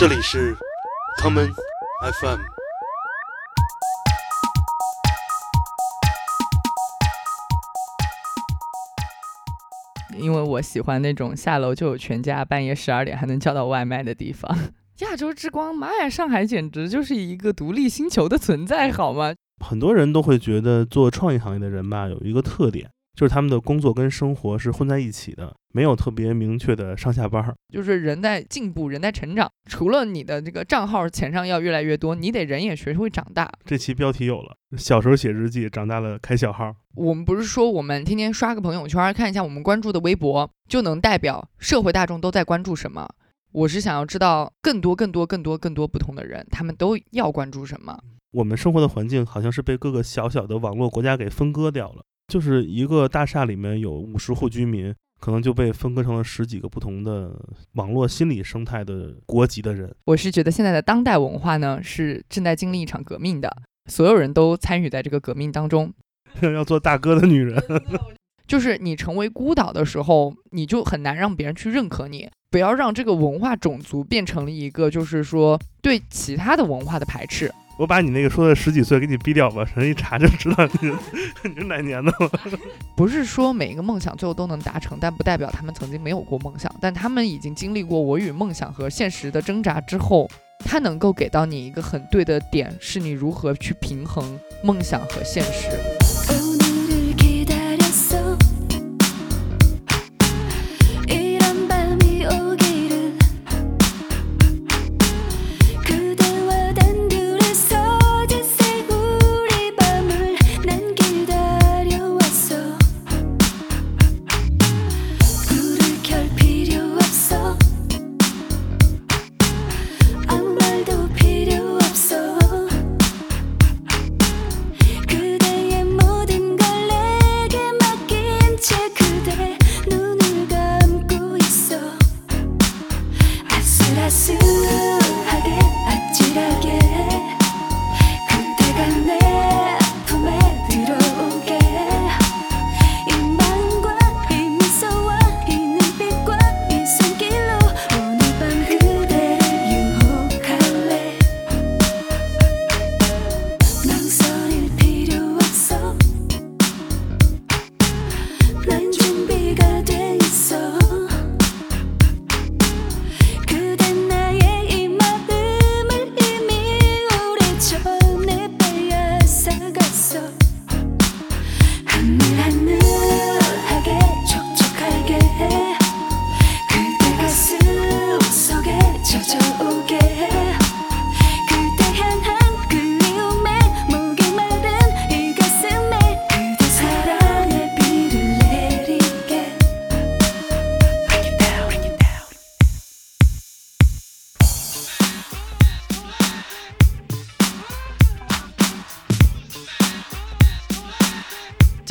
这里是 common FM。因为我喜欢那种下楼就有全家，半夜十二点还能叫到外卖的地方。亚洲之光，妈呀，上海简直就是一个独立星球的存在，好吗？很多人都会觉得做创意行业的人吧，有一个特点，就是他们的工作跟生活是混在一起的，没有特别明确的上下班儿。就是人在进步，人在成长。除了你的这个账号钱上要越来越多，你得人也学会长大。这期标题有了，小时候写日记，长大了开小号。我们不是说我们天天刷个朋友圈，看一下我们关注的微博，就能代表社会大众都在关注什么？我是想要知道更多、更多、更多、更多不同的人，他们都要关注什么？我们生活的环境好像是被各个小小的网络国家给分割掉了，就是一个大厦里面有五十户居民，可能就被分割成了十几个不同的网络心理生态的国籍的人。我是觉得现在的当代文化呢，是正在经历一场革命的，所有人都参与在这个革命当中。要做大哥的女人，就是你成为孤岛的时候，你就很难让别人去认可你。不要让这个文化种族变成了一个，就是说对其他的文化的排斥。我把你那个说的十几岁给你逼掉吧，人一查就知道你 你是哪年的了。不是说每一个梦想最后都能达成，但不代表他们曾经没有过梦想。但他们已经经历过我与梦想和现实的挣扎之后，他能够给到你一个很对的点，是你如何去平衡梦想和现实。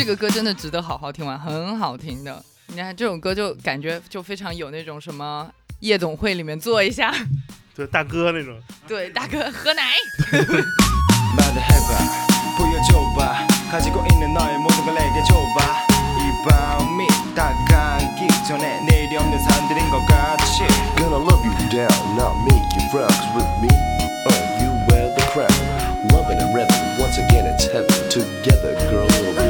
这个歌真的值得好好听完很好听的。你看这首歌就感觉就非常有那种什么夜总会里面坐一下。对大哥那种。对大哥喝奶。And rhythm, once again it's heaven together girls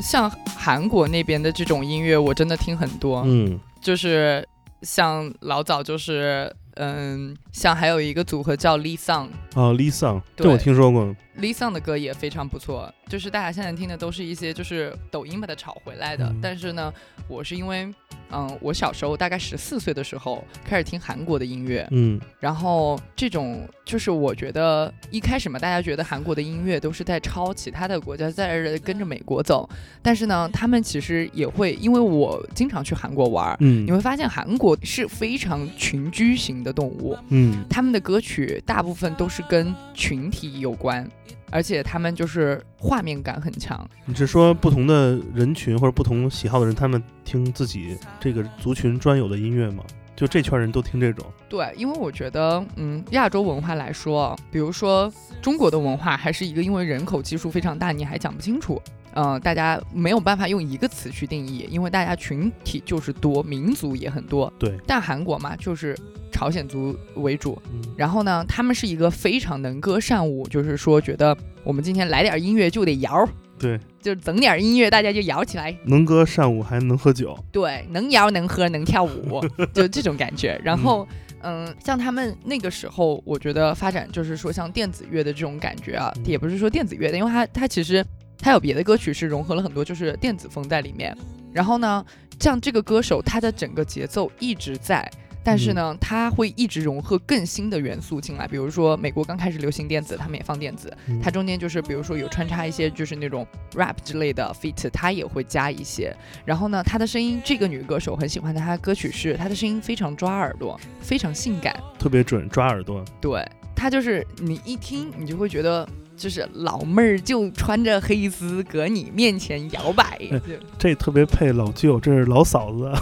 像韩国那边的这种音乐，我真的听很多，嗯。就是像老早就是嗯，像还有一个组合叫 Lee Sung。啊，Lisa，这对我听说过。Lee Sung 的歌也非常不错，就是大家现在听的都是一些就是抖音把它炒回来的。嗯但是呢，我是因为，嗯，我小时候大概十四岁的时候开始听韩国的音乐，嗯然后这种就是我觉得一开始嘛，大家觉得韩国的音乐都是在抄其他的国家，在跟着美国走，但是呢，他们其实也会，因为我经常去韩国玩。嗯你会发现韩国是非常群居型的动物，嗯他们的歌曲大部分都是跟群体有关，而且他们就是画面感很强。你是说不同的人群或者不同喜好的人，他们听自己这个族群专有的音乐吗？就这圈人都听这种？对，因为我觉得，嗯，亚洲文化来说，比如说中国的文化，还是一个因为人口基数非常大，你还讲不清楚。呃，大家没有办法用一个词去定义，因为大家群体就是多，民族也很多。对，但韩国嘛，就是朝鲜族为主，嗯然后呢，他们是一个非常能歌善舞，就是说觉得我们今天来点音乐就得摇，对，就是整点音乐大家就摇起来，能歌善舞还能喝酒。对，能摇能喝能跳舞，就这种感觉。然后，嗯，像他们那个时候，我觉得发展就是说像电子乐的这种感觉啊，嗯也不是说电子乐的，因为它它其实它有别的歌曲是融合了很多就是电子风在里面。然后呢，像这个歌手他的整个节奏一直在。但是呢，它会一直融合更新的元素进来，比如说美国刚开始流行电子，他们也放电子，嗯它中间就是比如说有穿插一些就是那种 rap 之类的 feat，它也会加一些。然后呢，她的声音，这个女歌手很喜欢的，她的歌曲是她的声音非常抓耳朵，非常性感。特别准，抓耳朵。对，她就是你一听，你就会觉得就是老妹儿就穿着黑丝搁你面前摇摆。哎这特别配老舅，这是老嫂子。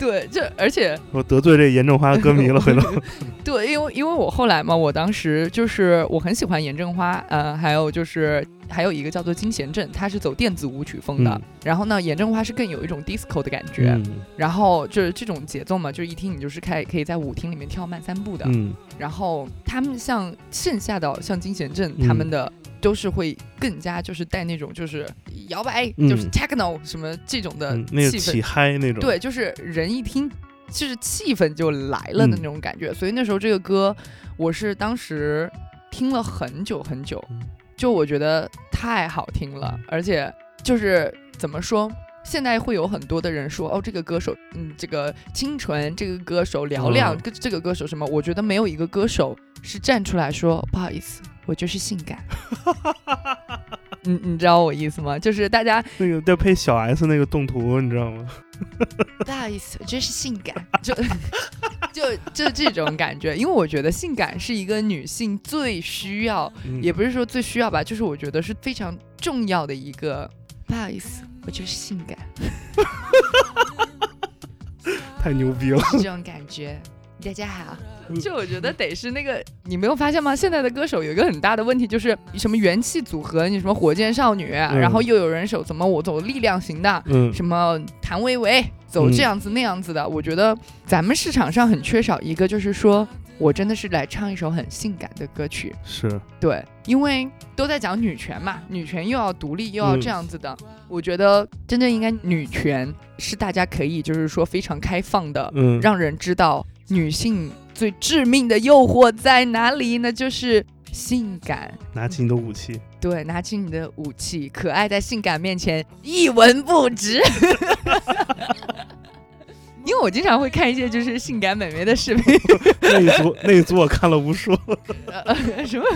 对，就而且我得罪这严正花歌迷了，回头。对，因为因为我后来嘛，我当时就是我很喜欢严正花，呃，还有就是还有一个叫做金贤镇，他是走电子舞曲风的。嗯然后呢，严正花是更有一种 disco 的感觉，嗯然后就是这种节奏嘛，就是一听你就是开可以在舞厅里面跳慢三步的。嗯然后他们像线下的像金贤镇嗯他们的。都是会更加就是带那种就是摇摆，嗯就是 techno 什么这种的嗯，那个气氛，起嗨那种。对，就是人一听，就是气氛就来了的嗯那种感觉。所以那时候这个歌，我是当时听了很久很久嗯，就我觉得太好听了，而且就是怎么说？现在会有很多的人说，哦，这个歌手，嗯，这个清纯，这个歌手嘹亮，嗯跟、这个歌手什么？我觉得没有一个歌手是站出来说，不好意思，我就是性感。你你知道我意思吗？就是大家那个要配小 S 那个动图，你知道吗？不好意思，我就是性感，就 就就这种感觉，因为我觉得性感是一个女性最需要，嗯也不是说最需要吧，就是我觉得是非常重要的一个。不好意思，我就是性感，太牛逼了。是这种感觉。大家好，就我觉得得是那个，你没有发现吗？现在的歌手有一个很大的问题，就是什么元气组合，你什么火箭少女，然后又有人手怎么我走力量型的，嗯。什么谭维维走嗯这样子那样子的，我觉得咱们市场上很缺少一个，就是说我真的是来唱一首很性感的歌曲，是，对，因为都在讲女权嘛，女权又要独立又要嗯这样子的，我觉得真正应该女权是大家可以就是说非常开放的，嗯，让人知道女性最致命的诱惑在哪里，那就是性感。拿起你的武器。对，拿起你的武器，可爱在性感面前一文不值。因为我经常会看一些就是性感美眉的视频，那一组 那一组我看了无数，呃什么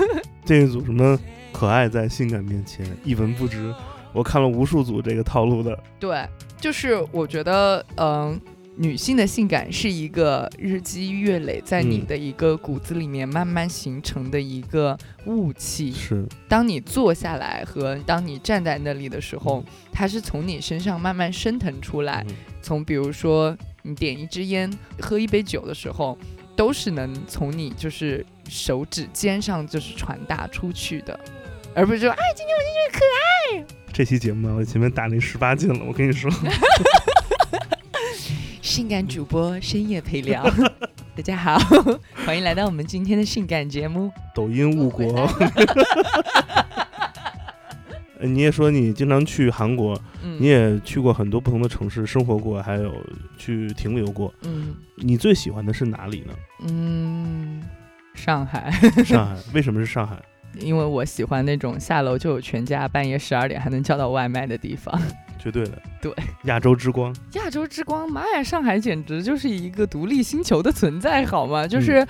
这一组什么可爱在性感面前一文不值，我看了无数组这个套路的。对，就是我觉得，嗯、女性的性感是一个日积月累在你嗯的一个骨子里面慢慢形成的一个雾气。是，当你坐下来和当你站在那里的时候，嗯它是从你身上慢慢升腾出来。嗯从比如说你点一支烟、喝一杯酒的时候，都是能从你就是手指尖上就是传达出去的，而不是说哎，今天我今天可爱这期节目啊，我前面打那十八禁了，我跟你说。性感主播深夜陪聊。大家好，欢迎来到我们今天的性感节目。抖音误国，呃 你也说你经常去韩国，嗯，你也去过很多不同的城市生活过，还有去停留过。嗯你最喜欢的是哪里呢？嗯，上海，上海，为什么是上海？因为我喜欢那种下楼就有全家，半夜十二点还能叫到外卖的地方。绝对的，对，亚洲之光。亚洲之光，妈呀，上海简直就是一个独立星球的存在，好吗？就是，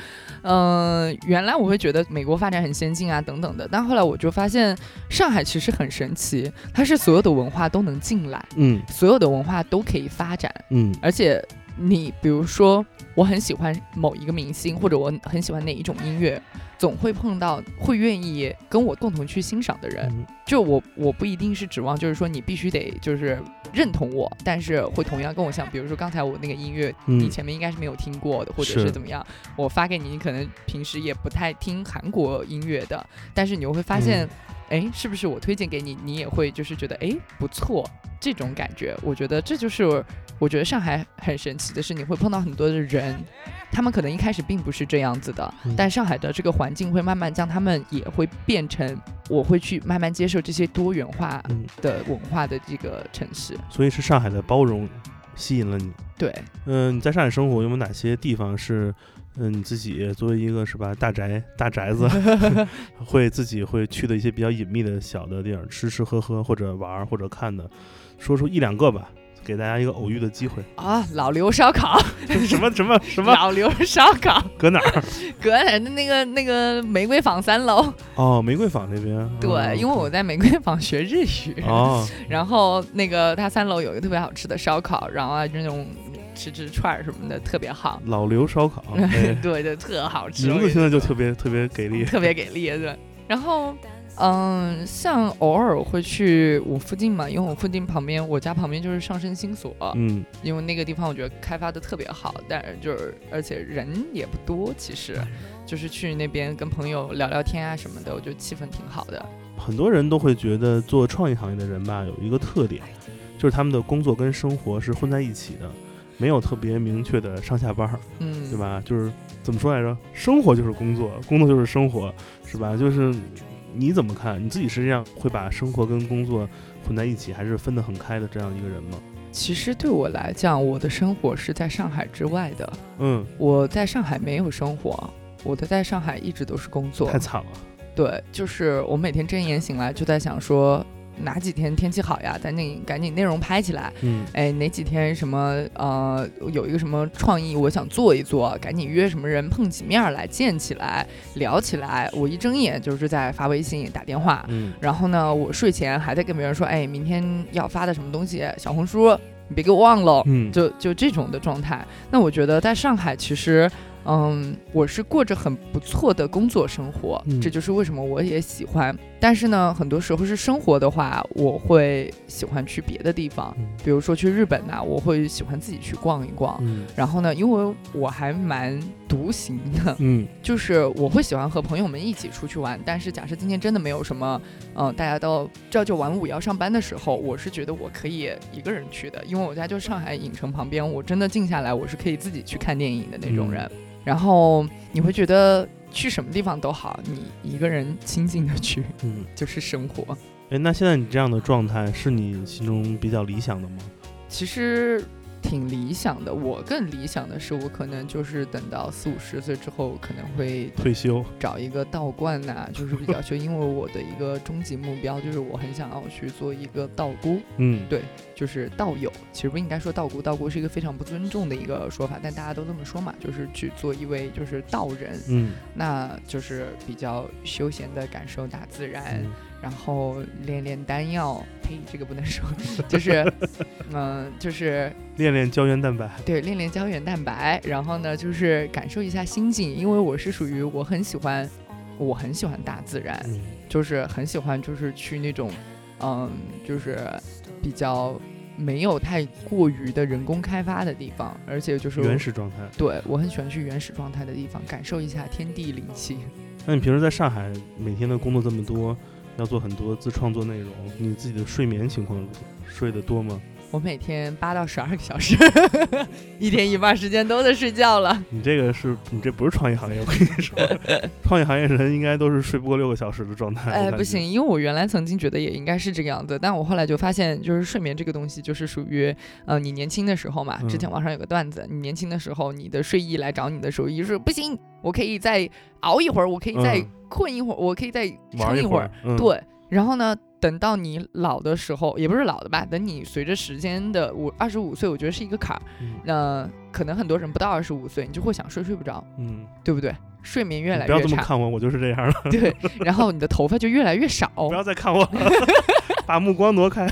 嗯、呃原来我会觉得美国发展很先进啊，等等的，但后来我就发现上海其实很神奇，它是所有的文化都能进来，嗯所有的文化都可以发展，嗯而且你比如说，我很喜欢某一个明星，或者我很喜欢哪一种音乐，总会碰到会愿意跟我共同去欣赏的人。嗯。就我我不一定是指望，就是说你必须得就是认同我，但是会同样跟我像，比如说刚才我那个音乐，你嗯前面应该是没有听过的，或者是是。怎么样，我发给你，你可能平时也不太听韩国音乐的，但是你又会发嗯。现，哎、是不是我推荐给你，你也会就是觉得哎不错这种感觉？我觉得这就是我觉得上海很神奇的是，你会碰到很多的人。他们可能一开始并不是这样子的，嗯但上海的这个环境会慢慢将他们也会变成，我会去慢慢接受这些多元化嗯，的文化的这个城市。所以是上海的包容吸引了你。对，嗯，你在上海生活有没有哪些地方是，嗯，你自己作为一个是吧大宅大宅子，会自己会去的一些比较隐秘的小的地儿，吃吃喝喝或者玩儿或者看的，说出一两个吧，给大家一个偶遇的机会。啊，老刘烧烤，什么什么什么？老刘烧烤，搁哪儿？隔的那个那个玫瑰坊三楼。哦，玫瑰坊那边。对，哦因为我在玫瑰坊学日语，哦，然后那个它三楼有一个特别好吃的烧烤，然后啊那种吃吃串儿什么的特别好，老刘烧烤，哎对对，特好吃。名字我跟你说听着就特别特别给力。特别给力，对。然后，嗯，像偶尔会去我附近嘛，因为我附近旁边，我家旁边就是上升星所，嗯因为那个地方我觉得开发的特别好，但是就是而且人也不多，其实就是去那边跟朋友聊聊天啊什么的，我觉得气氛挺好的。很多人都会觉得做创意行业的人吧，有一个特点，就是他们的工作跟生活是混在一起的，没有特别明确的上下班儿，嗯，对？吧？就是怎么说来着？生活就是工作，工作就是生活，是吧？就是你怎么看？你自己实际上会把生活跟工作混在一起，还是分得很开的这样一个人吗？其实对我来讲，我的生活是在上海之外的，嗯，我在上海没有生活，我的在上海一直都是工作。太惨了。对，就是我每天睁眼醒来就在想说，哪几天天气好呀，赶紧赶紧内容拍起来。嗯哎，哪几天什么呃有一个什么创意，我想做一做，赶紧约什么人碰起面来见起来聊起来。我一睁眼就是在发微信打电话，嗯然后呢，我睡前还在跟别人说，哎，明天要发的什么东西，小红书你别给我忘了。嗯，就就这种的状态。那我觉得在上海，其实，嗯，我是过着很不错的工作生活，嗯这就是为什么我也喜欢。但是呢，很多时候是生活的话，我会喜欢去别的地方，嗯比如说去日本呐、我会喜欢自己去逛一逛。嗯然后呢，因为我还蛮独行的，嗯就是我会喜欢和朋友们一起出去玩。但是假设今天真的没有什么，嗯、大家都朝九晚五要上班的时候，我是觉得我可以一个人去的，因为我家就上海影城旁边，我真的静下来，我是可以自己去看电影的那种人。然后你会觉得去什么地方都好，你一个人清静的去嗯。就是生活。哎，那现在你这样的状态是你心中比较理想的吗？其实挺理想的，我更理想的是，我可能就是等到四五十岁之后，可能会退休。找一个道观呐、就是比较 就因为我的一个终极目标就是我很想要去做一个道姑，嗯，对就是道友，其实不应该说道姑，道姑是一个非常不尊重的一个说法，但大家都这么说嘛，就是去做一位就是道人，嗯。那就是比较休闲的感受大自然，嗯然后练练丹药，呸，这个不能说，就是，嗯、就是练练胶原蛋白。对，练练胶原蛋白，然后呢，就是感受一下心境，因为我是属于我很喜欢，我很喜欢大自然，嗯就是很喜欢，就是去那种，嗯，就是比较没有太过于的人工开发的地方，而且就是原始状态。对我很喜欢去原始状态的地方，感受一下天地灵气。那你平时在上海每天的工作这么多，要做很多自创作内容，你自己的睡眠情况如何睡得多吗？我每天八到十二个小时，一天一半时间都在睡觉了。你这个是你这不是创业行业，我跟你说，创业行业人应该都是睡不过六个小时的状态。我哎，不行，，因为我原来曾经觉得也应该是这个样子，但我后来就发现，就是睡眠这个东西，就是属于，呃，你年轻的时候嘛，之前嗯网上有个段子，你年轻的时候，你的睡意来找你的时候，就是不行，我可以再熬一会儿，我可以再嗯困一会儿，我可以再玩撑一会儿一儿，，嗯，对，然后呢，等到你老的时候，也不是老的吧，等你随着时间的五二十五岁，我觉得是一个坎儿。嗯那可能很多人不到二十五岁，你就会想睡睡不着，嗯，对不对？睡眠越你不要来越差，这么看我，我就是这样了，对，然后你的头发就越来越少。不要再看我了，把目光挪开。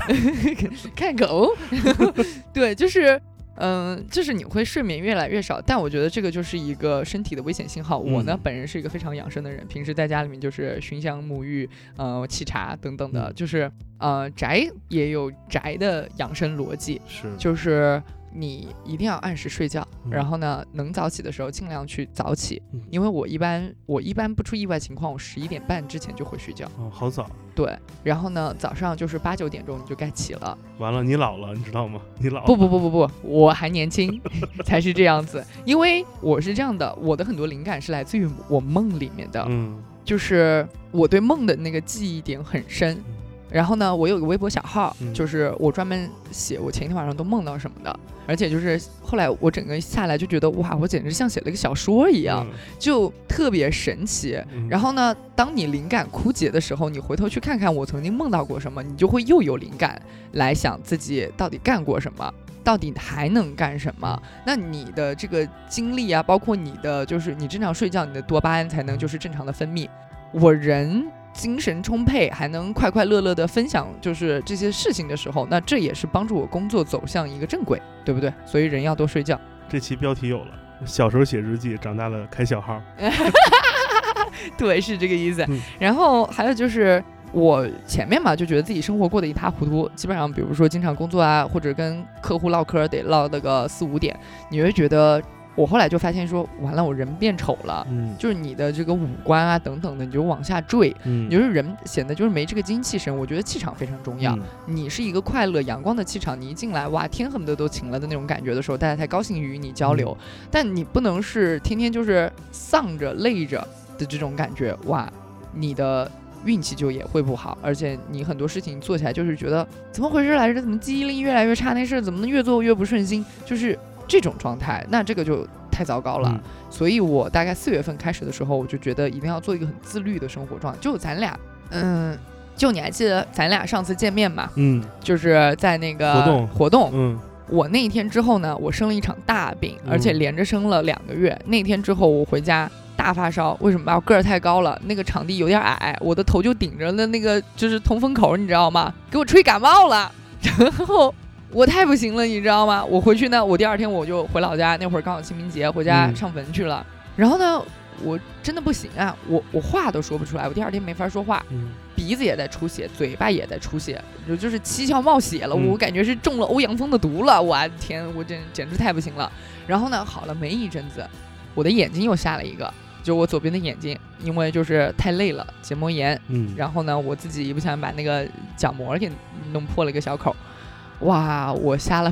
看狗，对，就是。嗯，就是你会睡眠越来越少，但我觉得这个就是一个身体的危险信号。我呢嗯，本人是一个非常养生的人，平时在家里面就是熏香沐浴，呃，沏茶等等的，嗯。就是呃，宅也有宅的养生逻辑，是，就是你一定要按时睡觉，嗯然后呢，能早起的时候尽量去早起，嗯因为我一般我一般不出意外情况，我十一点半之前就会睡觉，哦，好早。对，然后呢，早上就是八九点钟你就该起了。完了，你老了，你知道吗？你老了不不不不不，我还年轻，才是这样子。因为我是这样的，我的很多灵感是来自于我梦里面的，嗯就是我对梦的那个记忆点很深。然后呢，我有个微博小号，嗯就是我专门写我前一天晚上都梦到什么的，而且就是后来我整个下来就觉得哇，我简直像写了一个小说一样，就特别神奇。嗯然后呢，当你灵感枯竭的时候，你回头去看看我曾经梦到过什么，你就会又有灵感来想自己到底干过什么，到底还能干什么。那你的这个精力啊，包括你的就是你正常睡觉，你的多巴胺才能就是正常的分泌。我人精神充沛，还能快快乐乐的分享就是这些事情的时候，那这也是帮助我工作走向一个正轨，对不对？所以人要多睡觉。这期标题有了，小时候写日记，长大了开小号。对，是这个意思。嗯然后还有就是。我前面嘛就觉得自己生活过得一塌糊涂，基本上比如说经常工作啊，或者跟客户唠嗑得唠那个四五点，你会觉得我后来就发现说，完了我人变丑了，嗯就是你的这个五官啊等等的，你就往下坠，嗯你就是人显得就是没这个精气神。我觉得气场非常重要，嗯你是一个快乐阳光的气场，你一进来哇天恨不得都晴了的那种感觉的时候，大家才高兴与你交流。但你不能是天天就是丧着累着的这种感觉，哇，你的运气就也会不好，而且你很多事情做起来就是觉得怎么回事来着？怎么记忆力越来越差？那事儿怎么能越做越不顺心？就是这种状态，那这个就太糟糕了。嗯所以我大概四月份开始的时候，我就觉得一定要做一个很自律的生活状态。就咱俩，嗯，就你还记得咱俩上次见面吗？嗯就是在那个活动活动，嗯我那一天之后呢，我生了一场大病，嗯而且连着生了两个月。那天之后我回家大发烧，为什么吧？我个儿太高了，那个场地有点矮，我的头就顶着那那个就是通风口，你知道吗？给我吹感冒了，然后。我太不行了，你知道吗？我回去呢，我第二天我就回老家，那会儿刚好清明节，回家嗯上坟去了。然后呢，我真的不行啊，我我话都说不出来，我第二天没法说话。嗯鼻子也在出血，嘴巴也在出血，就就是七窍冒血了。嗯我感觉是中了欧阳锋的毒了，我的天，我简简直太不行了。然后呢，好了没一阵子，我的眼睛又下了一个，就我左边的眼睛，因为就是太累了，结膜炎。嗯，然后呢，我自己一不小心把那个角膜给弄破了一个小口，哇，我瞎了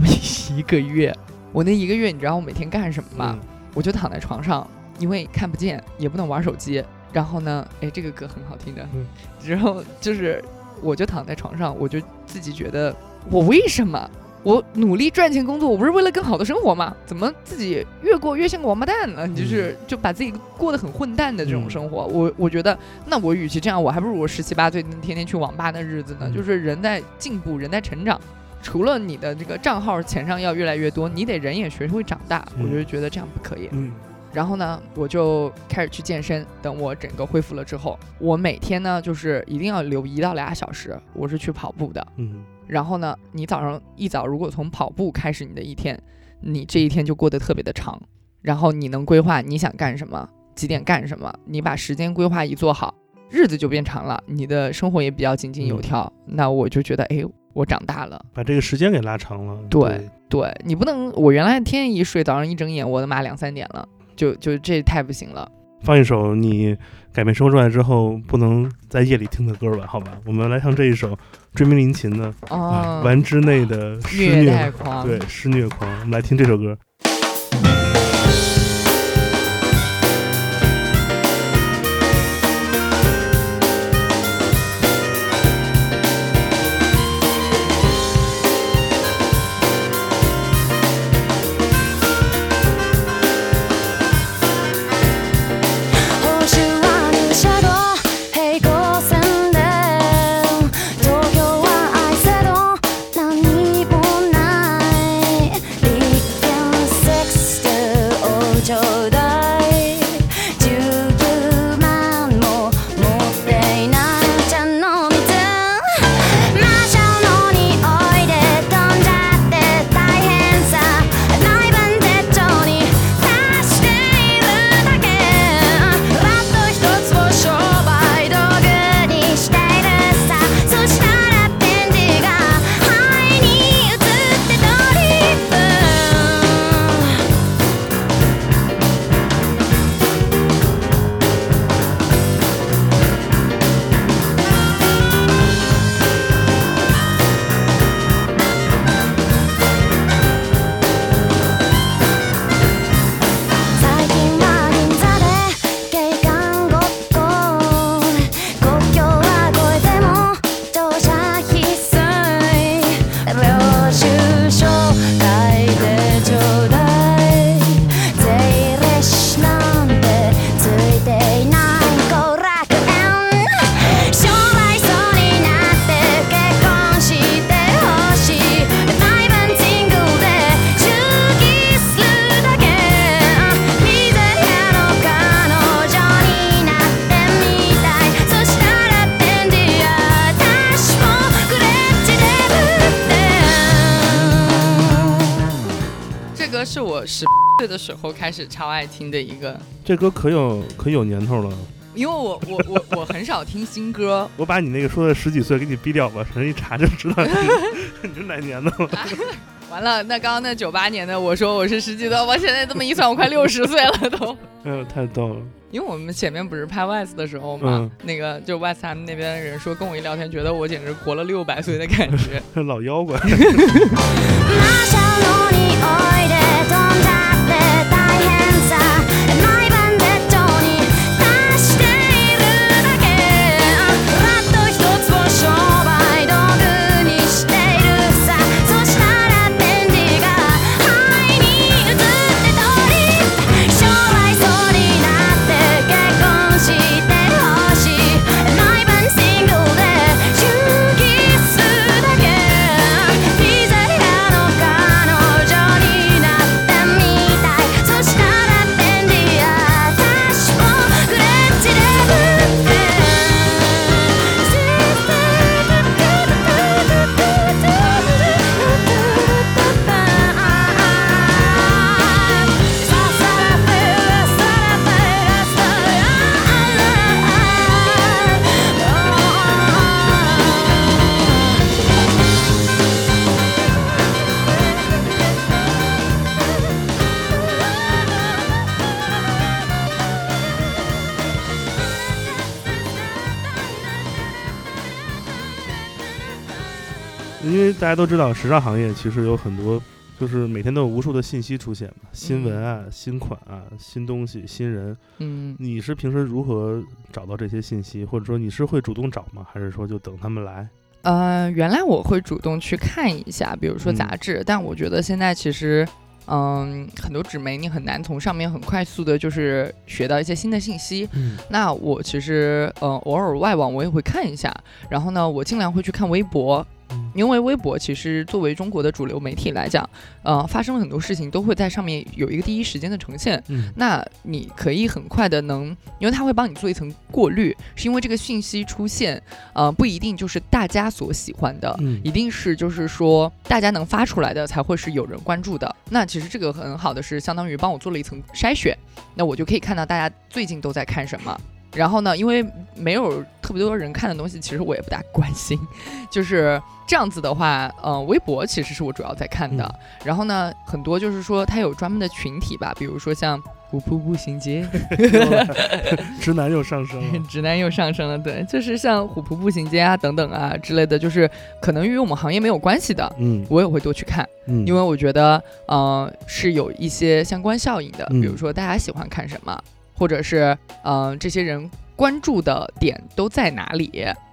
一个月。我那一个月，你知道我每天干什么吗？嗯我就躺在床上，因为看不见，也不能玩手机。然后呢，哎，这个歌很好听的。嗯然后就是，我就躺在床上，我就自己觉得，我为什么我努力赚钱工作，我不是为了更好的生活吗？怎么自己越过越像个王八蛋呢？就是就把自己过得很混蛋的这种嗯生活。我我觉得，那我与其这样，我还不如我十七八岁天天去网吧的日子呢。嗯就是人在进步，人在成长。除了你的这个账号钱上要越来越多，你得人也学会长大。嗯我就觉得这样不可以。嗯然后呢，我就开始去健身。等我整个恢复了之后，我每天呢就是一定要留一到俩小时，我是去跑步的。嗯然后呢，你早上一早如果从跑步开始你的一天，你这一天就过得特别的长。然后你能规划你想干什么，几点干什么，你把时间规划一做好，日子就变长了，你的生活也比较井井有条。那我就觉得，哎，我长大了。把这个时间给拉长了。对对你不能，我原来天天一睡，早上一睁眼，我的妈两三点了，就就这太不行了。放一首你改变生活状态之后不能在夜里听的歌吧？好吧，我们来唱这一首追名林琴的啊哦，丸之内的施虐虐待狂，对，施虐狂，我们来听这首歌。岁的时候开始超爱听的一个，这歌可有可有年头了，因为我我我我很少听新歌，我把你那个说的十几岁给你逼掉吧，人一查就知道你 你是哪年的了。完了，那刚刚那九八年的，我说我是十几的，我现在这么一算，我快六十岁了都。哎呦，太逗了！因为我们前面不是拍 West 的时候嘛，嗯那个就 West 他们那边的人说，跟我一聊天，觉得我简直活了六百岁的感觉。老妖怪。家都知道，时尚行业其实有很多，就是每天都有无数的信息出现嘛，新闻啊、新款啊、新东西、新人。嗯，你是平时如何找到这些信息，或者说你是会主动找吗？还是说就等他们来？呃，原来我会主动去看一下，比如说嗯杂志，但我觉得现在其实。嗯，很多纸媒你很难从上面很快速的，就是学到一些新的信息。嗯那我其实呃偶尔外网我也会看一下，然后呢，我尽量会去看微博，嗯因为微博其实作为中国的主流媒体来讲，呃，发生了很多事情都会在上面有一个第一时间的呈现。嗯那你可以很快的能，因为它会帮你做一层过滤，是因为这个信息出现，呃，不一定就是大家所喜欢的，嗯一定是就是说大家能发出来的才会是有人关注的。那其实这个很好的是相当于帮我做了一层筛选，那我就可以看到大家最近都在看什么。然后呢，因为没有特别多人看的东西，其实我也不大关心。就是这样子的话，呃，微博其实是我主要在看的。然后呢，很多就是说它有专门的群体吧，比如说像虎扑步行街，直男又上升了。直男又上升了。对，就是像虎扑步行街啊等等啊之类的，就是可能与我们行业没有关系的，嗯我也会多去看，嗯，因为我觉得，呃，是有一些相关效应的。嗯比如说大家喜欢看什么，或者是，嗯、这些人关注的点都在哪里，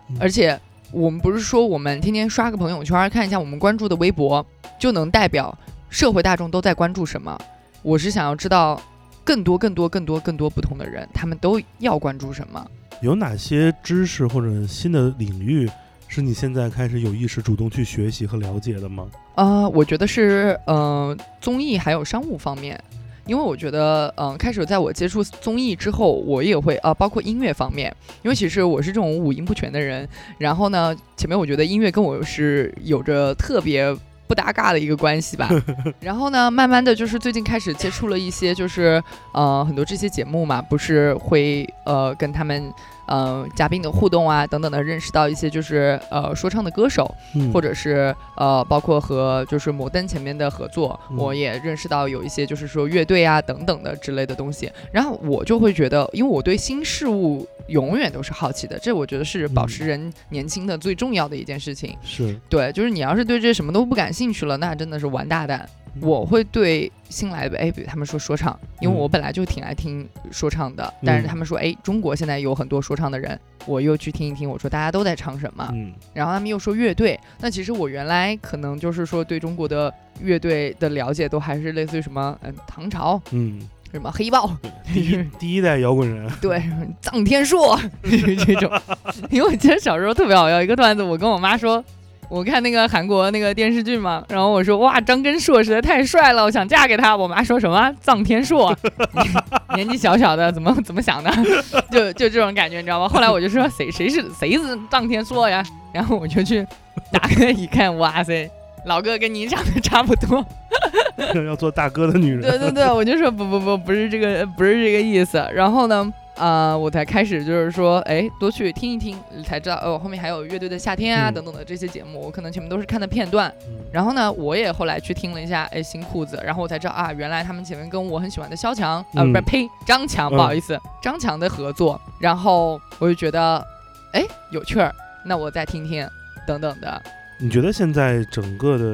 嗯而且。我们不是说我们天天刷个朋友圈，看一下我们关注的微博，就能代表社会大众都在关注什么。我是想要知道更多、更多、更多、更多不同的人，他们都要关注什么。有哪些知识或者新的领域是你现在开始有意识主动去学习和了解的吗？呃，我觉得是呃综艺还有商务方面，因为我觉得嗯、呃开始在我接触综艺之后，我也会呃包括音乐方面，因为其实我是这种五音不全的人，然后呢，前面我觉得音乐跟我是有着特别。不搭嘎的一个关系吧，然后呢，慢慢的就是最近开始接触了一些，就是呃很多这些节目嘛，不是会呃跟他们呃嘉宾的互动啊等等的，认识到一些就是呃说唱的歌手，嗯，或者是呃，包括和就是摩登前面的合作，嗯我也认识到有一些就是说乐队啊等等的之类的东西，然后我就会觉得，因为我对新事物永远都是好奇的，这我觉得是保持人年轻的最重要的一件事情。是对，就是你要是对这什么都不感兴趣了，那真的是完大蛋。嗯我会对新来的，哎，比如他们说说唱，因为嗯我本来就挺爱听说唱的，但是嗯他们说，哎，中国现在有很多说唱的人，我又去听一听，我说大家都在唱什么，嗯然后他们又说乐队，那其实我原来可能就是说对中国的乐队的了解都还是类似于什么，嗯，唐朝，嗯，什么黑豹，第一 第一代摇滚人，对，臧天朔 这种。因为我记得小时候特别好笑，一个段子，我跟我妈说。我看那个韩国那个电视剧嘛，然后我说哇，张根硕实在太帅了，我想嫁给他。我妈说什么臧天朔，年纪小小的怎么怎么想的，就就这种感觉，你知道吗？后来我就说谁谁是谁是臧天朔呀？然后我就去打开一看，哇塞，老哥跟你长得差不多。要做大哥的女人。对对对，我就说不不不，不是这个，不是这个意思。然后呢，啊、我才开始就是说，哎，多去听一听，才知道哦，后面还有乐队的夏天啊、嗯等等的这些节目，我可能前面都是看的片段。嗯然后呢，我也后来去听了一下，哎，新裤子，然后我才知道啊，原来他们前面跟我很喜欢的肖强，啊，嗯不是呸，张强，不好意思，张强的合作，然后我就觉得，哎，有趣儿，那我再听听，等等的。你觉得现在整个的，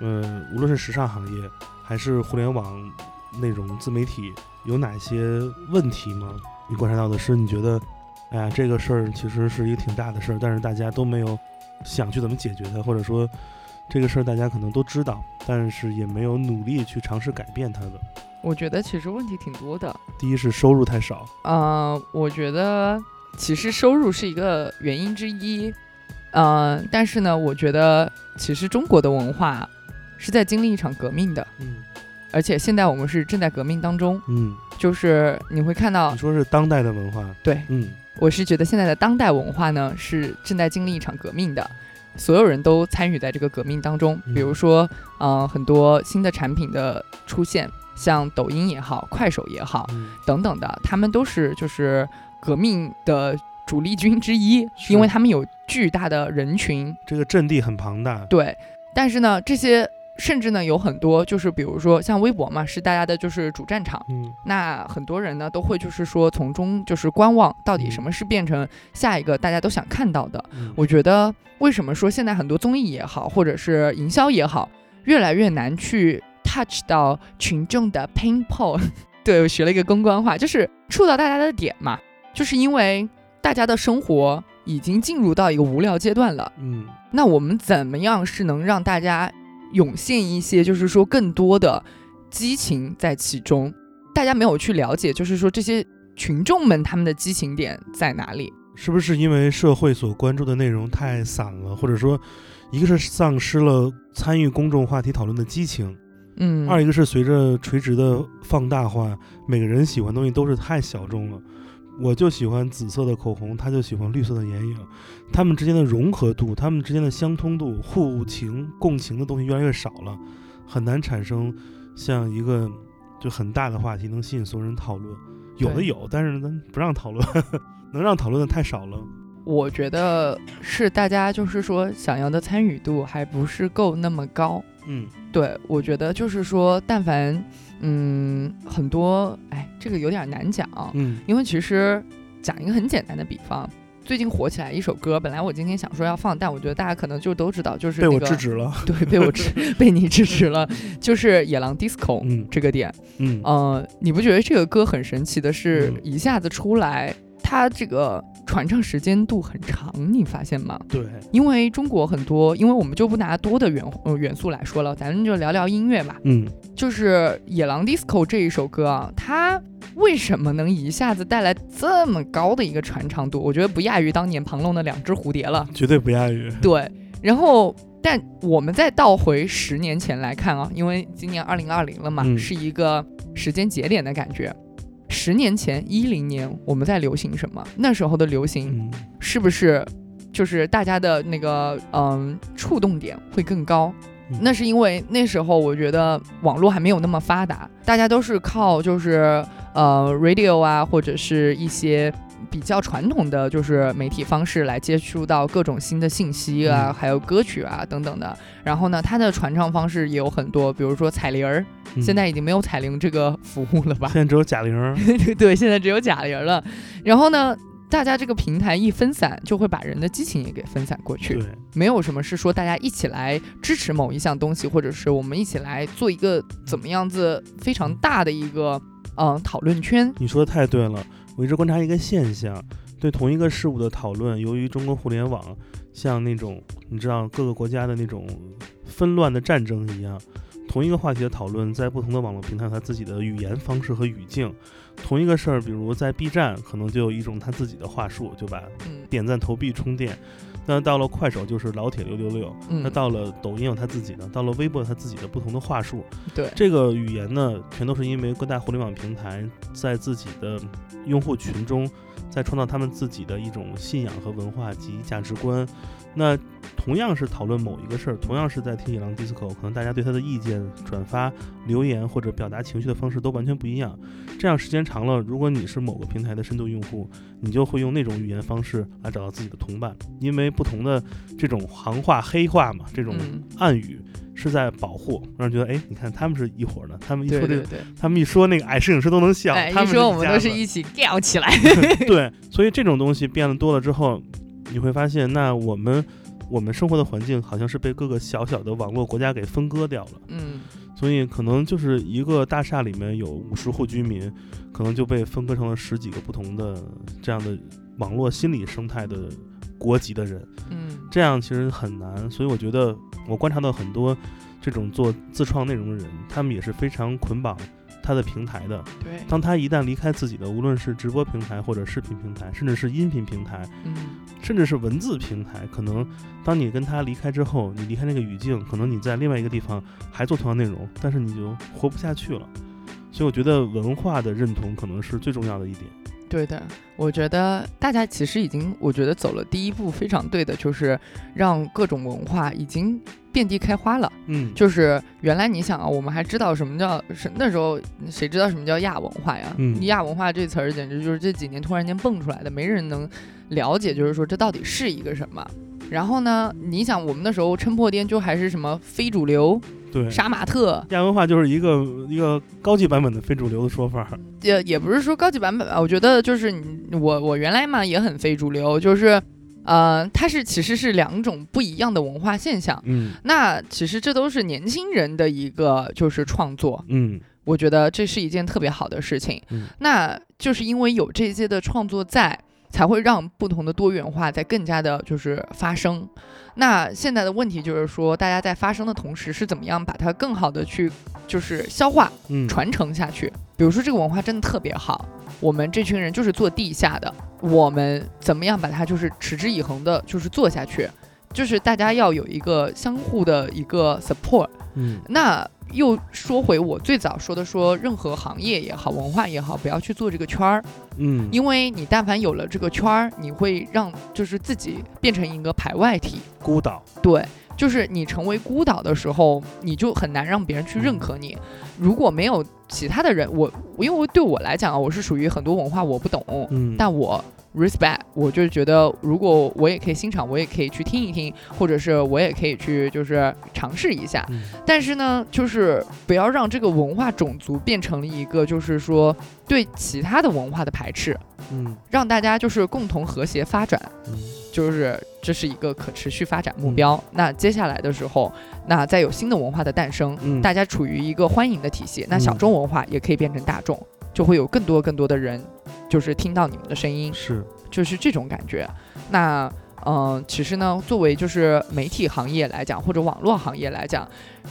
呃，无论是时尚行业还是互联网内容自媒体，有哪些问题吗？你观察到的是，你觉得，哎呀，这个事儿其实是一个挺大的事儿，但是大家都没有想去怎么解决它，或者说这个事儿大家可能都知道，但是也没有努力去尝试改变它的。我觉得其实问题挺多的，第一是收入太少，呃，我觉得其实收入是一个原因之一，呃，但是呢，我觉得其实中国的文化是在经历一场革命的，嗯。而且现在我们是正在革命当中，嗯，就是你会看到你，说是当代的文化，对嗯。我是觉得现在的当代文化呢是正在经历一场革命的。所有人都参与在这个革命当中，比如嗯说，呃，很多新的产品的出现，像抖音也好，快手也好，嗯。等等的，他们都是就是革命的主力军之一，是。因为他们有巨大的人群。这个阵地很庞大，对，但是呢，这些甚至呢有很多就是比如说像微博嘛，是大家的就是主战场。嗯那很多人呢都会就是说从中就是观望，到底嗯什么是变成下一个大家都想看到的。嗯，我觉得为什么说现在很多综艺也好，或者是营销也好，越来越难去 touch 到群众的 pain point。对我学了一个公关话，就是触到大家的点嘛，就是因为大家的生活已经进入到一个无聊阶段了。嗯那我们怎么样是能让大家涌现一些，就是说更多的激情在其中？大家没有去了解，就是说这些群众们他们的激情点在哪里？是不是因为社会所关注的内容太散了，或者说，一个是丧失了参与公众话题讨论的激情，嗯，二一个是随着垂直的放大化，每个人喜欢的东西都是太小众了。我就喜欢紫色的口红，他就喜欢绿色的眼影，他们之间的融合度、他们之间的相通度、互情共情的东西越来越少了，很难产生像一个就很大的话题能吸引所有人讨论。有的有，但是咱不让讨论，能让讨论的太少了。我觉得是大家就是说想要的参与度还不是够那么高。嗯对，我觉得就是说，但凡嗯很多，哎，这个有点难讲，嗯。因为其实讲一个很简单的比方，最近火起来一首歌，本来我今天想说要放，但我觉得大家可能就都知道，就是、被那个、我制止了。对，被我制，被你制止了，就是野狼 disco、嗯。这个点。嗯。呃，你不觉得这个歌很神奇的是，嗯。一下子出来，它这个传唱时间度很长，你发现吗？对，因为中国很多，因为我们就不拿多的元呃元素来说了，咱们就聊聊音乐吧。嗯就是《野狼 disco》这一首歌啊，它为什么能一下子带来这么高的一个传唱度？我觉得不亚于当年庞龙的《两只蝴蝶》了。绝对不亚于。对，然后但我们再倒回十年前来看啊，因为今年二零二零了嘛，嗯是一个时间节点的感觉。十年前，一零年我们在流行什么？那时候的流行嗯是不是就是大家的那个嗯触动点会更高？嗯那是因为那时候我觉得网络还没有那么发达，大家都是靠就是呃 radio 啊，或者是一些比较传统的就是媒体方式来接触到各种新的信息啊，嗯还有歌曲啊等等的。然后呢，它的传唱方式也有很多，比如说彩铃儿，嗯现在已经没有彩铃这个服务了吧？现在只有贾玲儿。对，现在只有哑铃了。然后呢，大家这个平台一分散，就会把人的激情也给分散过去。对，没有什么是说大家一起来支持某一项东西，或者是我们一起来做一个怎么样子非常大的一个嗯、呃讨论圈。你说的太对了。我一直观察一个现象，对同一个事物的讨论，由于中国互联网像那种你知道各个国家的那种纷乱的战争一样，同一个话题的讨论，在不同的网络平台，它自己的语言方式和语境。同一个事儿，比如在 B 站，可能就有一种他自己的话术，就把嗯点赞、投币、充电。那到了快手就是老铁六六六，嗯那到了抖音有他自己的，到了微博有他自己的不同的话术。对，这个语言呢，全都是因为各大互联网平台在自己的用户群中，在创造他们自己的一种信仰和文化及价值观。那同样是讨论某一个事儿，同样是在听野狼 disco，可能大家对他的意见、转发、留言或者表达情绪的方式都完全不一样。这样时间长了，如果你是某个平台的深度用户，你就会用那种语言方式来找到自己的同伴，因为不同的这种行话、黑话嘛，这种嗯，暗语是在保护，让人觉得，哎，你看他们是一伙儿的，他们一说这个，对对对。他们一说那个矮摄影师都能笑，哎，他们一说我们都是一起吊起来。对，所以这种东西变得多了之后，你会发现，那我们我们生活的环境好像是被各个小小的网络国家给分割掉了，嗯，所以可能就是一个大厦里面有五十户居民，可能就被分割成了十几个不同的这样的网络心理生态的国籍的人，嗯，这样其实很难。所以我觉得我观察到很多这种做自创内容的人，他们也是非常捆绑他的平台的。对，当他一旦离开自己的，无论是直播平台或者视频平台，甚至是音频平台，嗯，甚至是文字平台，可能当你跟他离开之后，你离开那个语境，可能你在另外一个地方还做同样内容，但是你就活不下去了。所以我觉得文化的认同可能是最重要的一点。对的，我觉得大家其实已经，我觉得走了第一步，非常对的，就是让各种文化已经遍地开花了。嗯，就是原来你想啊，我们还知道什么叫是那时候谁知道什么叫亚文化呀？嗯亚文化这词儿简直就是这几年突然间蹦出来的，没人能了解，就是说这到底是一个什么。然后呢，你想我们那时候撑破天就还是什么非主流、对。杀马特，亚文化就是一个一个高级版本的非主流的说法。也也不是说高级版本吧，我觉得就是你我我原来嘛也很非主流，就是呃，它是其实是两种不一样的文化现象。嗯那其实这都是年轻人的一个就是创作，嗯我觉得这是一件特别好的事情。嗯那就是因为有这些的创作在，才会让不同的多元化在更加的就是发生。那现在的问题就是说，大家在发生的同时，是怎么样把它更好的去就是消化、嗯，传承下去？比如说这个文化真的特别好，我们这群人就是做地下的，我们怎么样把它就是持之以恒的，就是做下去？就是大家要有一个相互的一个 support。嗯那又说回我最早说的说，任何行业也好，文化也好，不要去做这个圈儿，嗯，因为你但凡有了这个圈儿，你会让就是自己变成一个排外体。孤岛。对，就是你成为孤岛的时候，你就很难让别人去认可你。如果没有其他的人，我因为对我来讲啊，我是属于很多文化我不懂，嗯，但我 respect，我就觉得如果我也可以欣赏，我也可以去听一听，或者是我也可以去就是尝试一下。嗯。但是呢，就是不要让这个文化种族变成了一个就是说对其他的文化的排斥，嗯。让大家就是共同和谐发展。嗯。就是这是一个可持续发展目标。那接下来的时候，那再有新的文化的诞生，嗯。大家处于一个欢迎的体系，那嗯。小众文化也可以变成大众，就会有更多更多的人就是听到你们的声音，是就是这种感觉。那嗯、呃其实呢，作为就是媒体行业来讲，或者网络行业来讲，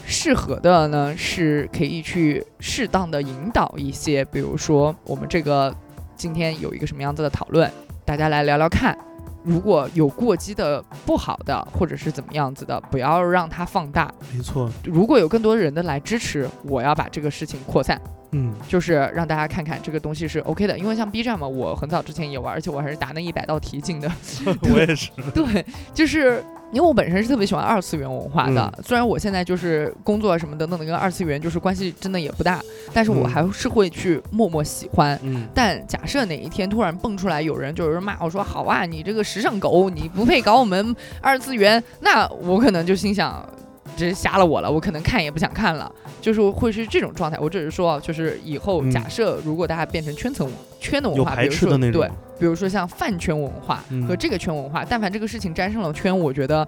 适合的呢是可以去适当的引导一些，比如说我们这个今天有一个什么样子的讨论，大家来聊聊看。如果有过激的、不好的，或者是怎么样子的，不要让它放大。没错，如果有更多人的来支持，我要把这个事情扩散。嗯就是让大家看看这个东西是 OK 的，因为像 B 站嘛，我很早之前也玩，而且我还是答那一百道题进的。我也是，对，就是因为我本身是特别喜欢二次元文化的，虽然我现在就是工作啊什么等等的跟二次元就是关系真的也不大，但是我嗯还是会去默默喜欢。嗯但假设哪一天突然蹦出来有人就是骂我说好啊，你这个时尚狗，你不配搞我们二次元，那我可能就心想。这是瞎了我了，我可能看也不想看了，就是会是这种状态。我只是说啊，就是以后嗯假设如果大家变成圈层圈的文化，比如说对，比如说像饭圈文化嗯和这个圈文化，但凡这个事情沾上了圈，我觉得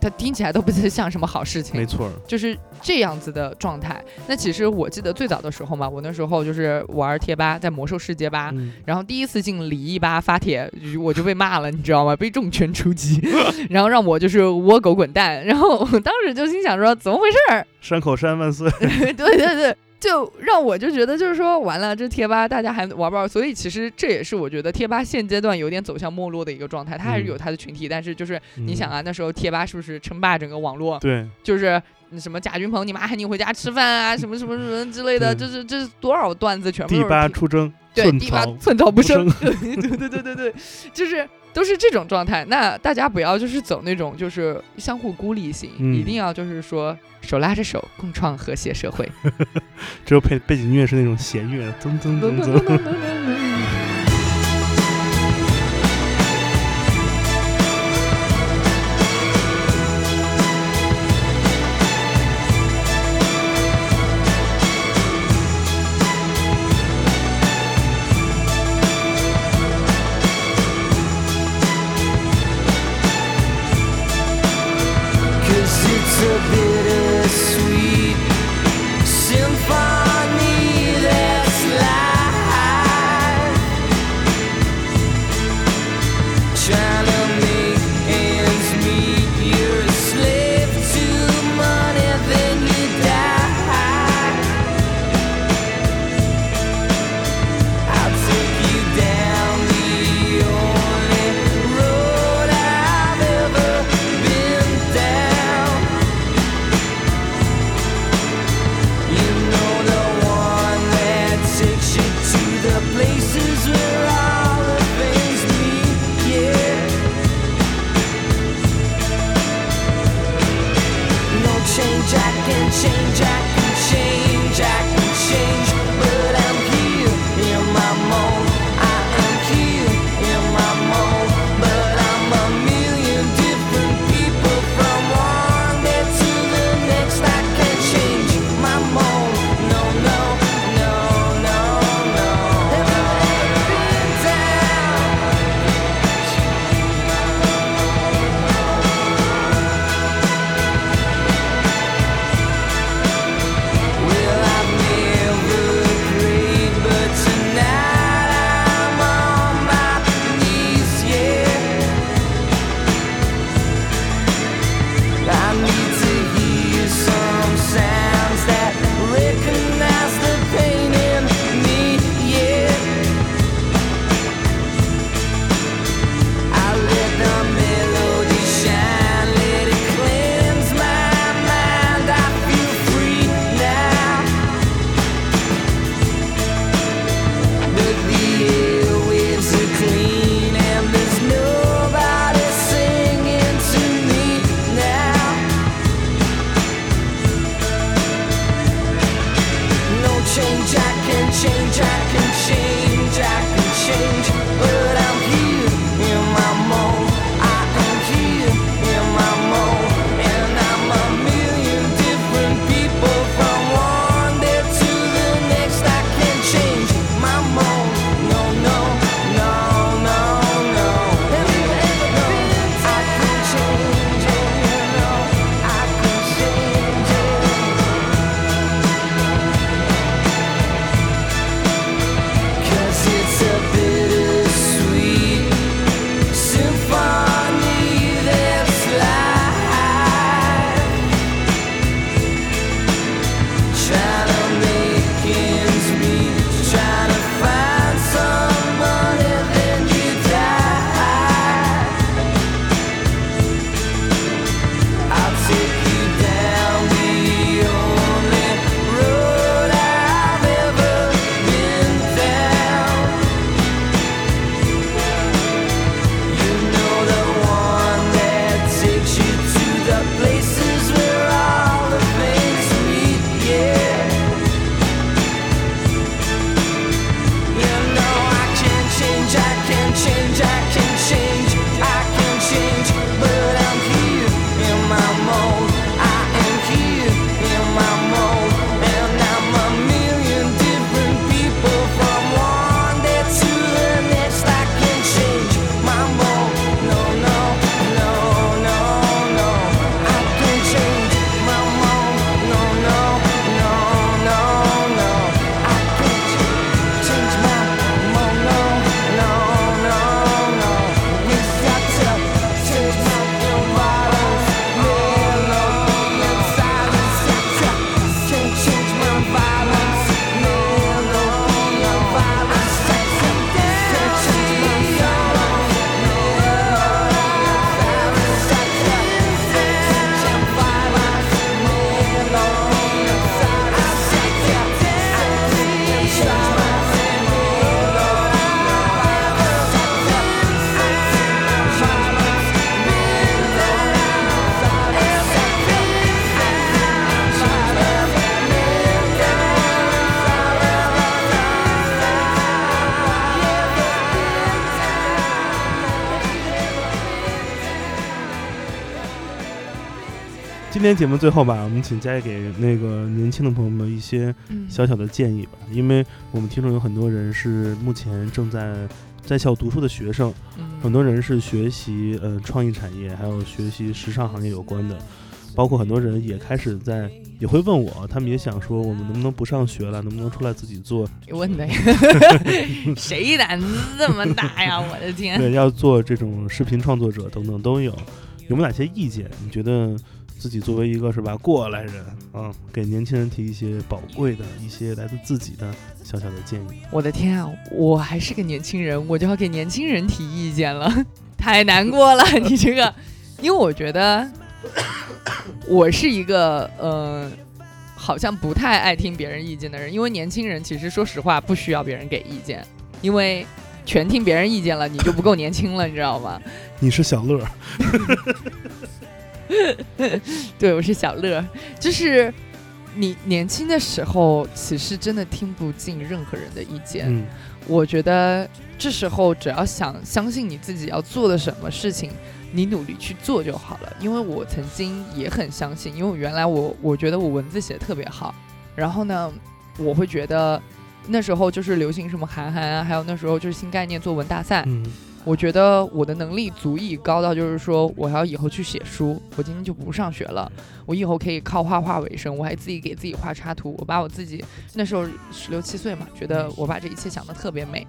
它听起来都不是像什么好事情。没错，就是这样子的状态。那其实我记得最早的时候嘛，我那时候就是玩贴吧，在魔兽世界吧，嗯然后第一次进李一吧发帖，我就被骂了，你知道吗？被重拳出击，然后让我就是窝狗滚蛋。然后我当时就心想说，怎么回事儿？山口山万岁，对 对对。就让我就觉得，就是说，完了，这贴吧大家还玩不玩？所以其实这也是我觉得贴吧现阶段有点走向没落的一个状态。它还是有它的群体，但是就是你想啊，啊，那时候贴吧是不是称霸整个网络？对，就是什么贾君鹏，你妈喊你回家吃饭啊，什么什么什么之类的，这是这是多少段子全部都第八出征，对第八寸草不生，不对对对对对，就是都是这种状态。那大家不要就是走那种就是相互孤立型，嗯一定要就是说手拉着手共创和谐社会。只有背背景音乐是那种弦乐，噔噔噔噔。Cause 天节目最后吧，我们请佳怡给那个年轻的朋友们一些嗯小小的建议吧，因为我们听众有很多人是目前正在在校读书的学生，很嗯多人是学习呃创意产业，还有学习时尚行业有关的，包括很多人也开始在也会问我，他们也想说我们能不能不上学了，能不能出来自己做？问的，谁胆子这么大呀？我的天！对，要做这种视频创作者等等都有，有没有哪些意见？你觉得自己作为一个是吧过来人啊，给年轻人提一些宝贵的一些来自自己的小小的建议？我的天啊，我还是个年轻人，我就要给年轻人提意见了，太难过了。你这个，因为我觉得 我是一个呃，好像不太爱听别人意见的人。因为年轻人其实说实话不需要别人给意见，因为全听别人意见了，你就不够年轻了，你知道吗？你是小乐，对，我是小乐，就是你年轻的时候，其实真的听不进任何人的意见。嗯我觉得这时候只要想相信你自己要做的什么事情，你努力去做就好了。因为我曾经也很相信，因为原来我我觉得我文字写的特别好，然后呢，我会觉得那时候就是流行什么韩寒啊，还有那时候就是新概念作文大赛，嗯我觉得我的能力足以高到，就是说我要以后去写书，我今天就不上学了，我以后可以靠画画为生，我还自己给自己画插图，我把我自己那时候十六七岁嘛，觉得我把这一切想得特别美。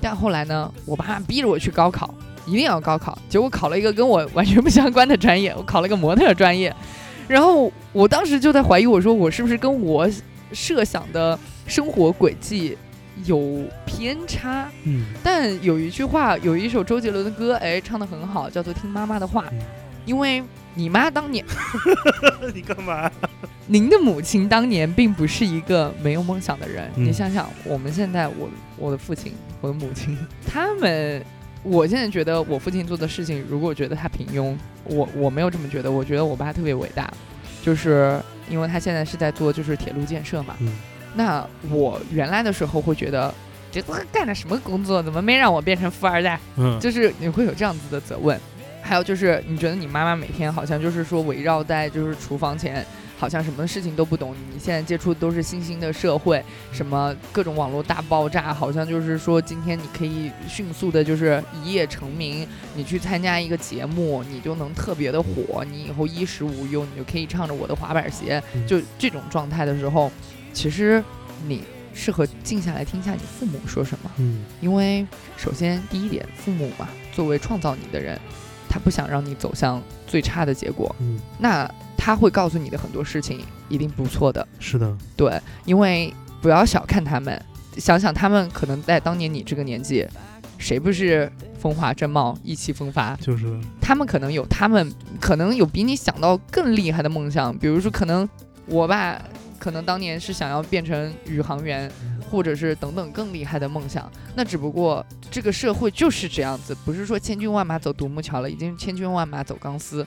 但后来呢，我爸逼着我去高考，一定要高考，结果考了一个跟我完全不相关的专业，我考了个模特专业，然后我当时就在怀疑，我说我是不是跟我设想的生活轨迹有偏差？嗯但有一句话，有一首周杰伦的歌，哎，唱的很好，叫做《听妈妈的话》嗯。因为你妈当年，你干嘛？您的母亲当年并不是一个没有梦想的人。嗯你想想，我们现在，我我的父亲，我的母亲，他们，我现在觉得我父亲做的事情，如果觉得他平庸，我我没有这么觉得，我觉得我爸特别伟大，就是因为他现在是在做就是铁路建设嘛。嗯那我原来的时候会觉得，这他干的什么工作？怎么没让我变成富二代？嗯就是你会有这样子的责问。还有就是，你觉得你妈妈每天好像就是说围绕在就是厨房前，好像什么事情都不懂。你现在接触的都是新兴的社会，什么各种网络大爆炸，好像就是说今天你可以迅速的就是一夜成名，你去参加一个节目，你就能特别的火，你以后衣食无忧，你就可以唱着我的滑板鞋，嗯就这种状态的时候，其实你适合静下来听一下你父母说什么。嗯。因为首先第一点，父母嘛，作为创造你的人，他不想让你走向最差的结果，嗯，那他会告诉你的很多事情一定不错的，是的，对，因为不要小看他们，想想他们可能在当年你这个年纪，谁不是风华正茂、意气风发？就是他们可能有他们可能有比你想到更厉害的梦想，比如说可能我爸可能当年是想要变成宇航员，或者是等等更厉害的梦想。那只不过这个社会就是这样子，不是说千军万马走独木桥了，已经千军万马走钢丝。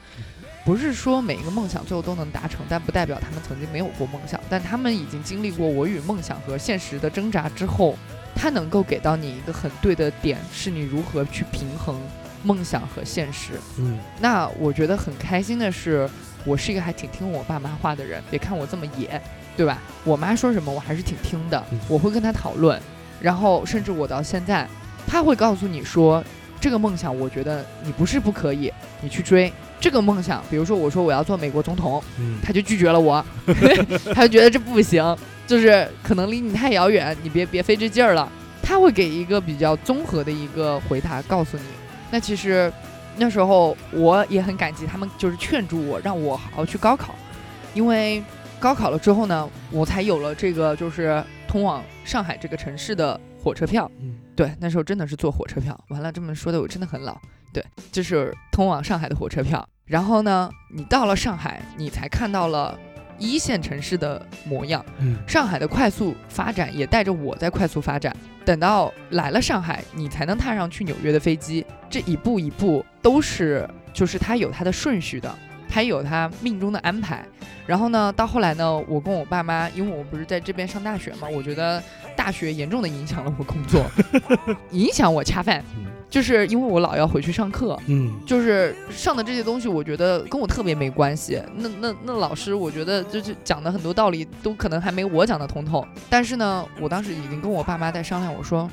不是说每一个梦想最后都能达成，但不代表他们曾经没有过梦想。但他们已经经历过我与梦想和现实的挣扎之后，他能够给到你一个很对的点，是你如何去平衡梦想和现实。嗯那我觉得很开心的是，我是一个还挺听我爸妈话的人。别看我这么野，对吧？我妈说什么我还是挺听的嗯，我会跟她讨论，然后甚至我到现在，她会告诉你说，这个梦想我觉得你不是不可以，你去追。这个梦想，比如说我说我要做美国总统，嗯他就拒绝了我，她就觉得这不行，就是可能离你太遥远，你别别费这劲儿了。她会给一个比较综合的一个回答，告诉你。那其实那时候我也很感激他们，就是劝住我，让我好好去高考，因为高考了之后呢，我才有了这个就是通往上海这个城市的火车票。嗯对，那时候真的是坐火车票。完了，这么说的我真的很老。对，就是通往上海的火车票。然后呢，你到了上海，你才看到了一线城市的模样。嗯上海的快速发展也带着我在快速发展。等到来了上海，你才能踏上去纽约的飞机。这一步一步都是，就是它有它的顺序的，它有他命中的安排。然后呢，到后来呢，我跟我爸妈，因为我不是在这边上大学嘛，我觉得大学严重的影响了我工作，影响我恰饭。嗯就是因为我老要回去上课，嗯，就是上的这些东西，我觉得跟我特别没关系。那那那老师，我觉得就是讲的很多道理都可能还没我讲的通透。但是呢，我当时已经跟我爸妈在商量，我说，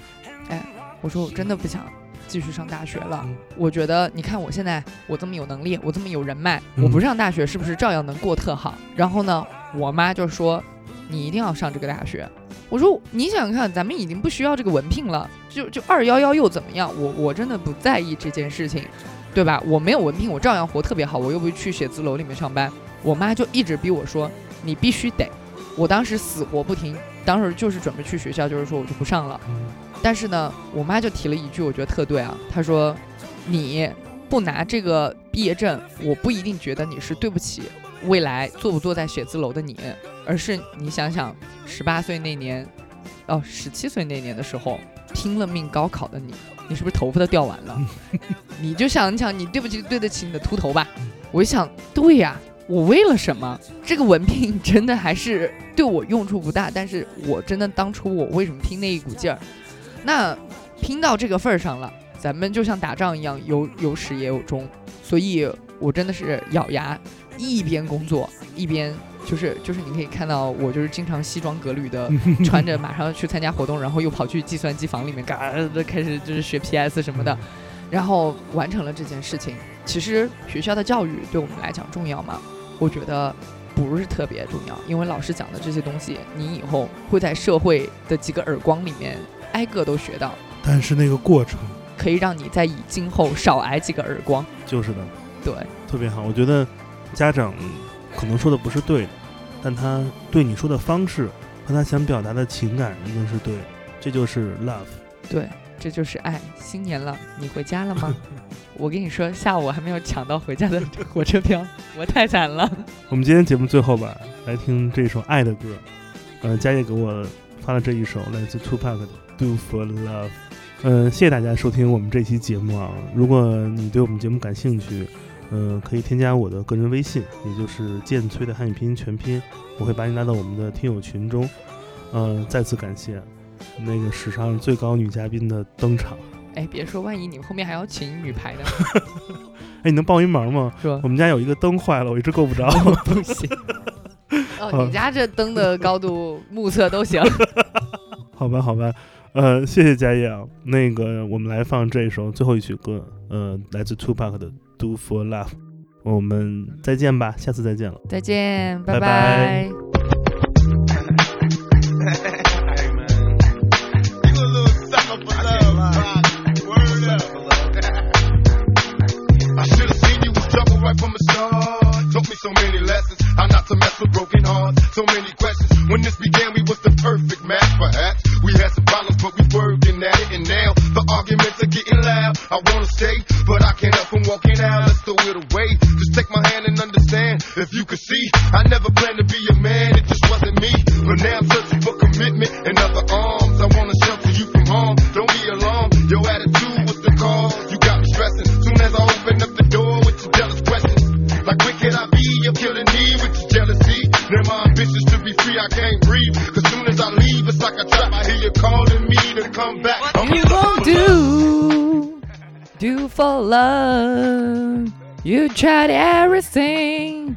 哎，我说我真的不想继续上大学了。嗯我觉得你看我现在我这么有能力，我这么有人脉，嗯我不上大学是不是照样能过特好？然后呢，我妈就说你一定要上这个大学。我说你想想看，咱们已经不需要这个文凭了，就就二幺幺又怎么样？我我真的不在意这件事情，对吧？我没有文凭，我照样活特别好，我又不去写字楼里面上班。我妈就一直逼我说你必须得。我当时死活不听，当时就是准备去学校，就是说我就不上了。嗯但是呢，我妈就提了一句，我觉得特对啊。她说：“你不拿这个毕业证，我不一定觉得你是对不起未来坐不坐在写字楼的你，而是你想想，十八岁那年，哦，十七岁那年的时候，拼了命高考的你，你是不是头发都掉完了？你就想一想，你对不起对得起你的秃头吧？我一想，对呀。”我为了什么？这个文凭真的还是对我用处不大，但是我真的当初我为什么拼那一股劲儿？那拼到这个份儿上了，咱们就像打仗一样，有有始也有终，所以我真的是咬牙一边工作一边就是就是你可以看到我就是经常西装革履的 穿着，马上去参加活动，然后又跑去计算机房里面嘎的开始就是学 PS 什么的，然后完成了这件事情。其实学校的教育对我们来讲重要吗？我觉得不是特别重要，因为老师讲的这些东西，你以后会在社会的几个耳光里面挨个都学到，但是那个过程可以让你在以今后少挨几个耳光。就是的，对，特别好。我觉得家长可能说的不是对的，但他对你说的方式和他想表达的情感一定是对的，这就是 love。对，这就是爱。新年了，你回家了吗？我跟你说，下午还没有抢到回家的 火车票，我太惨了。我们今天节目最后吧，来听这首爱的歌。呃，佳叶给我发了这一首来自 Tupac 的《Do for Love》。嗯、谢谢大家收听我们这期节目啊！如果你对我们节目感兴趣，呃，可以添加我的个人微信，也就是剑崔的汉语拼音全拼，我会把你拉到我们的听友群中。呃，再次感谢那个史上最高女嘉宾的登场。哎，别说，万一你们后面还要请女排呢，哎，你能帮一忙吗？是吧我？们家有一个灯坏了，我一直够不着。不行。哦，你家这灯的高度目测都行。好吧，好吧，呃，谢谢佳叶啊。那个，我们来放这首最后一曲歌，呃，来自 Tupac 的《Do for Love》。我们再见吧，下次再见了。再见，拜拜拜拜